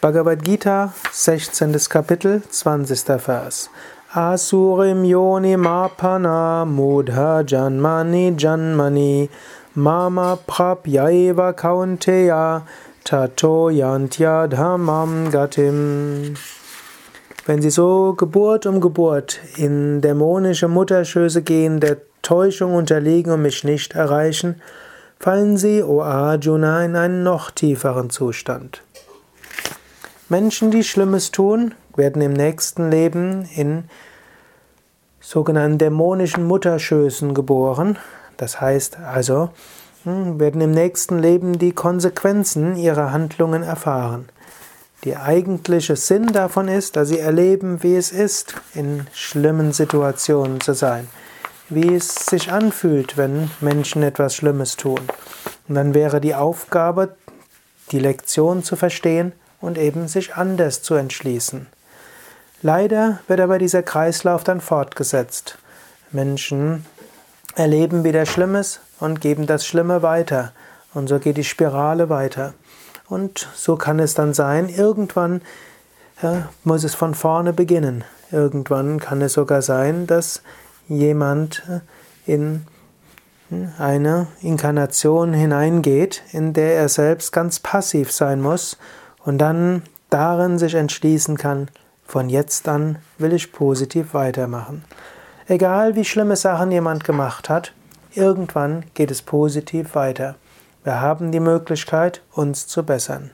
Bhagavad Gita, 16. Kapitel, 20. Vers. Asurim yoni mapana mudha janmani janmani mama prapyaiva kaunteya tato yantya dhamam gatim. Wenn sie so Geburt um Geburt in dämonische Mutterschöße gehen, der Täuschung unterliegen und mich nicht erreichen, fallen sie, o Arjuna, in einen noch tieferen Zustand. Menschen, die Schlimmes tun, werden im nächsten Leben in sogenannten dämonischen Mutterschößen geboren. Das heißt also, hm, werden im nächsten Leben die Konsequenzen ihrer Handlungen erfahren. Die eigentliche Sinn davon ist, dass sie erleben, wie es ist, in schlimmen Situationen zu sein, wie es sich anfühlt, wenn Menschen etwas Schlimmes tun. Und dann wäre die Aufgabe, die Lektion zu verstehen und eben sich anders zu entschließen. Leider wird aber dieser Kreislauf dann fortgesetzt. Menschen erleben wieder Schlimmes und geben das Schlimme weiter. Und so geht die Spirale weiter. Und so kann es dann sein, irgendwann ja, muss es von vorne beginnen. Irgendwann kann es sogar sein, dass jemand in eine Inkarnation hineingeht, in der er selbst ganz passiv sein muss und dann darin sich entschließen kann, von jetzt an will ich positiv weitermachen. Egal wie schlimme Sachen jemand gemacht hat, irgendwann geht es positiv weiter. Wir haben die Möglichkeit, uns zu bessern.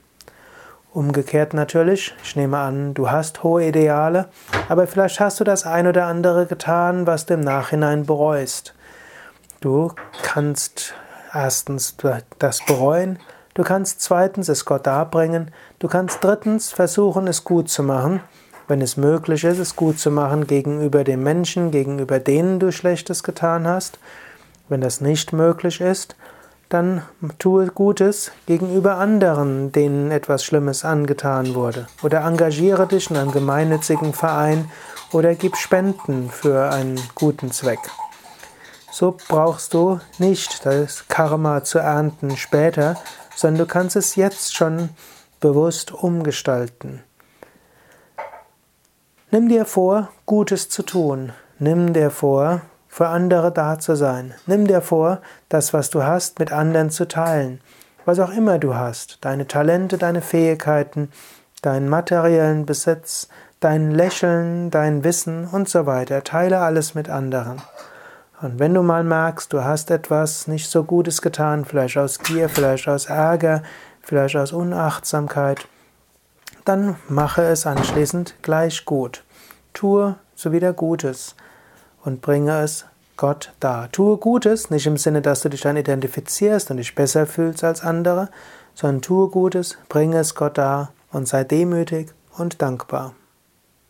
Umgekehrt natürlich, ich nehme an, du hast hohe Ideale, aber vielleicht hast du das ein oder andere getan, was du im Nachhinein bereust. Du kannst erstens das bereuen, Du kannst zweitens es Gott darbringen. Du kannst drittens versuchen, es gut zu machen. Wenn es möglich ist, es gut zu machen gegenüber den Menschen, gegenüber denen du Schlechtes getan hast. Wenn das nicht möglich ist, dann tue Gutes gegenüber anderen, denen etwas Schlimmes angetan wurde. Oder engagiere dich in einem gemeinnützigen Verein oder gib Spenden für einen guten Zweck. So brauchst du nicht das Karma zu ernten später, sondern du kannst es jetzt schon bewusst umgestalten. Nimm dir vor, Gutes zu tun. Nimm dir vor, für andere da zu sein. Nimm dir vor, das, was du hast, mit anderen zu teilen. Was auch immer du hast, deine Talente, deine Fähigkeiten, deinen materiellen Besitz, dein Lächeln, dein Wissen und so weiter. Teile alles mit anderen. Und wenn du mal merkst, du hast etwas nicht so Gutes getan, vielleicht aus Gier, vielleicht aus Ärger, vielleicht aus Unachtsamkeit, dann mache es anschließend gleich gut. Tue so wieder Gutes und bringe es Gott dar. Tue Gutes, nicht im Sinne, dass du dich dann identifizierst und dich besser fühlst als andere, sondern tue Gutes, bringe es Gott dar und sei demütig und dankbar.